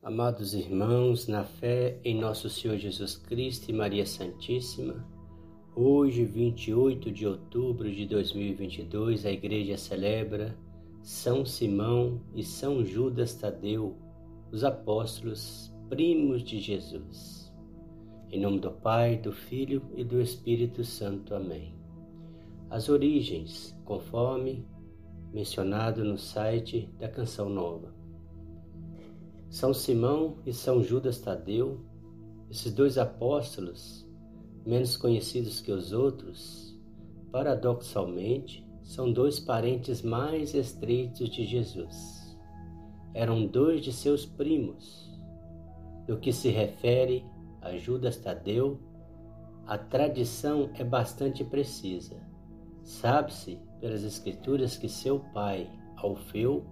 Amados irmãos, na fé em nosso Senhor Jesus Cristo e Maria Santíssima, hoje, 28 de outubro de 2022, a Igreja celebra São Simão e São Judas Tadeu, os apóstolos primos de Jesus. Em nome do Pai, do Filho e do Espírito Santo. Amém. As origens, conforme mencionado no site da Canção Nova. São Simão e São Judas Tadeu, esses dois apóstolos, menos conhecidos que os outros, paradoxalmente, são dois parentes mais estreitos de Jesus. Eram dois de seus primos. No que se refere a Judas Tadeu, a tradição é bastante precisa. Sabe-se pelas Escrituras que seu pai, Alfeu,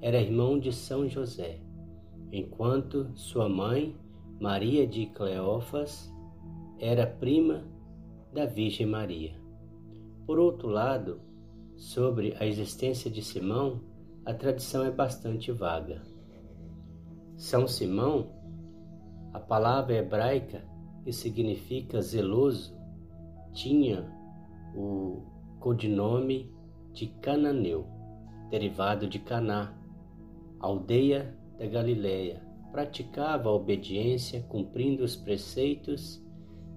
era irmão de São José enquanto sua mãe, Maria de Cleófas, era prima da Virgem Maria. Por outro lado, sobre a existência de Simão, a tradição é bastante vaga. São Simão, a palavra hebraica que significa zeloso, tinha o codinome de Cananeu, derivado de Caná, aldeia da Galiléia, praticava a obediência, cumprindo os preceitos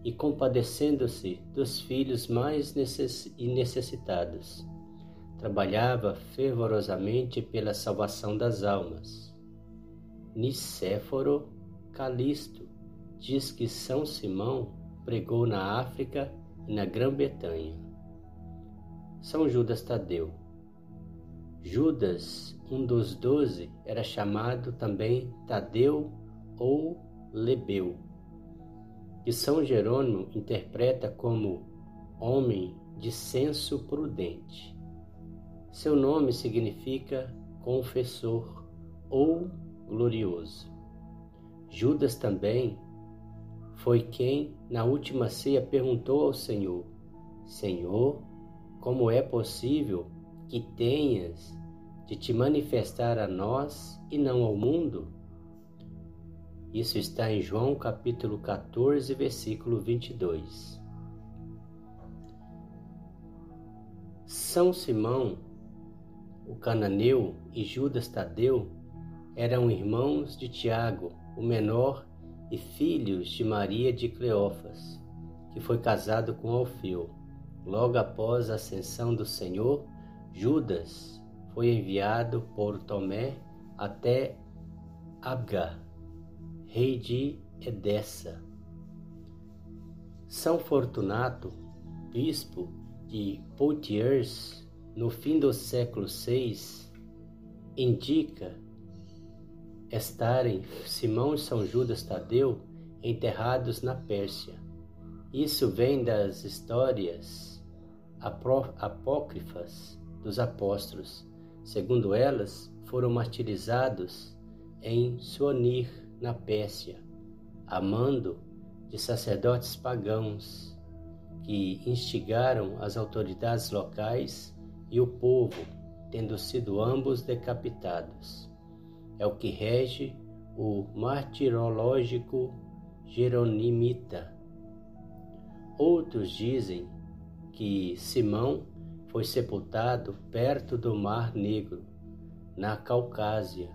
e compadecendo-se dos filhos mais necessitados. Trabalhava fervorosamente pela salvação das almas. Nicéforo Calisto diz que São Simão pregou na África e na Grã-Bretanha. São Judas Tadeu Judas, um dos doze, era chamado também Tadeu ou Lebeu, que São Jerônimo interpreta como homem de senso prudente. Seu nome significa confessor ou glorioso. Judas também foi quem, na última ceia, perguntou ao Senhor: Senhor, como é possível que tenhas de te manifestar a nós e não ao mundo? Isso está em João capítulo 14, versículo 22. São Simão, o cananeu, e Judas Tadeu eram irmãos de Tiago, o menor, e filhos de Maria de Cleófas, que foi casado com Alfeu. Logo após a ascensão do Senhor, Judas foi enviado por Tomé até Abgar, rei de Edessa. São Fortunato, bispo de Poitiers, no fim do século VI, indica estarem Simão e São Judas Tadeu enterrados na Pérsia. Isso vem das histórias apócrifas dos apóstolos. Segundo elas, foram martirizados em Suanir, na Pérsia, a mando de sacerdotes pagãos que instigaram as autoridades locais e o povo, tendo sido ambos decapitados. É o que rege o martirológico Jeronimita. Outros dizem que Simão foi sepultado perto do Mar Negro, na Caucásia.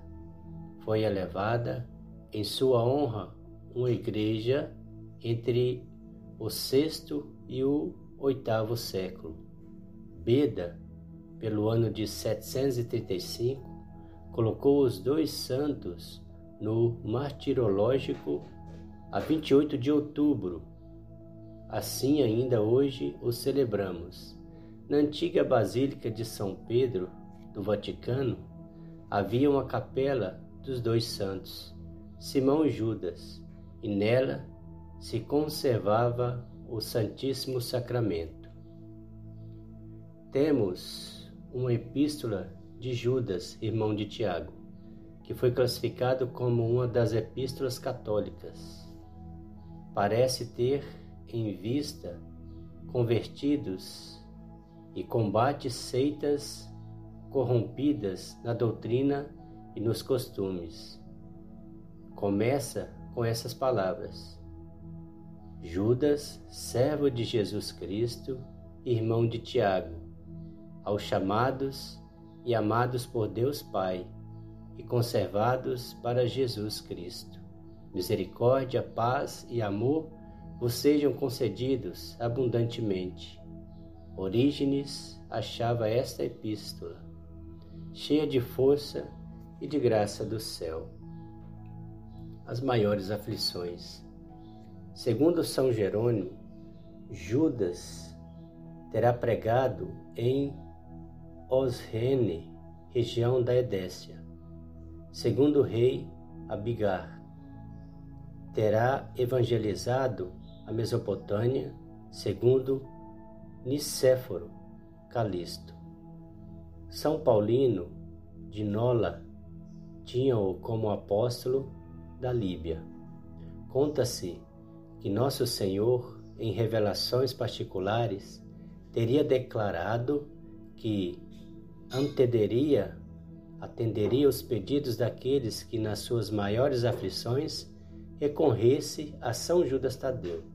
Foi elevada em sua honra uma igreja entre o sexto e o oitavo século. Beda, pelo ano de 735, colocou os dois santos no martirológico a 28 de outubro. Assim ainda hoje o celebramos. Na antiga Basílica de São Pedro do Vaticano havia uma capela dos dois santos, Simão e Judas, e nela se conservava o Santíssimo Sacramento. Temos uma epístola de Judas, irmão de Tiago, que foi classificado como uma das epístolas católicas. Parece ter em vista convertidos e combate seitas corrompidas na doutrina e nos costumes. começa com essas palavras: Judas, servo de Jesus Cristo, irmão de Tiago, aos chamados e amados por Deus Pai e conservados para Jesus Cristo. Misericórdia, paz e amor vos sejam concedidos abundantemente. Orígenes achava esta epístola, cheia de força e de graça do céu. As maiores aflições. Segundo São Jerônimo, Judas terá pregado em Osrene, região da Edécia. Segundo o rei Abigar, terá evangelizado a Mesopotâmia, segundo Nicéforo Calisto. São Paulino de Nola tinha-o como apóstolo da Líbia. Conta-se que Nosso Senhor, em revelações particulares, teria declarado que antederia, atenderia os pedidos daqueles que, nas suas maiores aflições, recorresse a São Judas Tadeu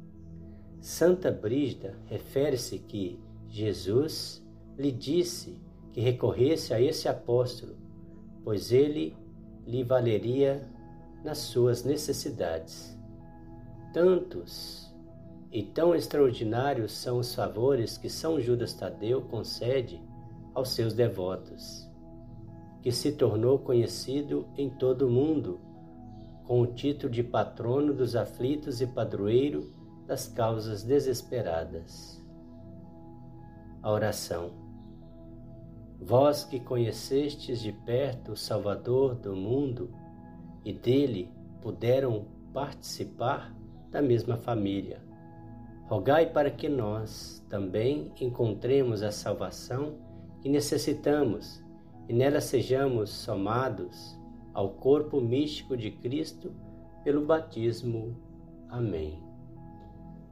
Santa Brígida refere-se que Jesus lhe disse que recorresse a esse apóstolo, pois ele lhe valeria nas suas necessidades. Tantos e tão extraordinários são os favores que São Judas Tadeu concede aos seus devotos, que se tornou conhecido em todo o mundo com o título de patrono dos aflitos e padroeiro das causas desesperadas. A oração. Vós que conhecestes de perto o Salvador do mundo e dele puderam participar da mesma família, rogai para que nós também encontremos a salvação que necessitamos e nela sejamos somados ao corpo místico de Cristo pelo batismo. Amém.